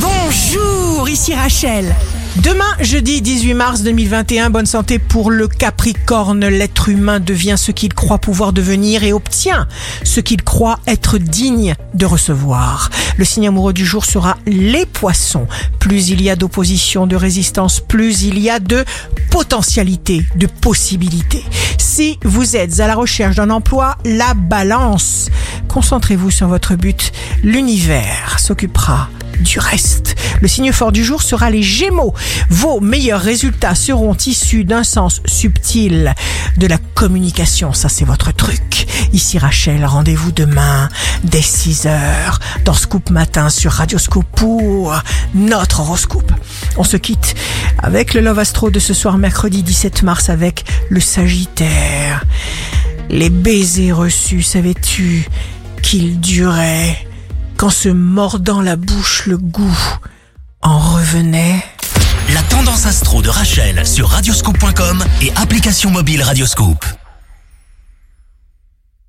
Bonjour, ici Rachel. Demain, jeudi 18 mars 2021, bonne santé pour le Capricorne. L'être humain devient ce qu'il croit pouvoir devenir et obtient ce qu'il croit être digne de recevoir. Le signe amoureux du jour sera les poissons. Plus il y a d'opposition, de résistance, plus il y a de potentialité, de possibilités. Si vous êtes à la recherche d'un emploi, la balance. Concentrez-vous sur votre but. L'univers s'occupera du reste. Le signe fort du jour sera les Gémeaux. Vos meilleurs résultats seront issus d'un sens subtil de la communication. Ça, c'est votre truc. Ici Rachel, rendez-vous demain dès 6 heures dans Scoop Matin sur Radio Scoop pour notre horoscope. On se quitte avec le Love Astro de ce soir mercredi 17 mars avec le Sagittaire. Les baisers reçus, savais-tu qu'ils duraient quand se mordant la bouche le goût en revenait La tendance astro de Rachel sur radioscope.com et application mobile Radioscope.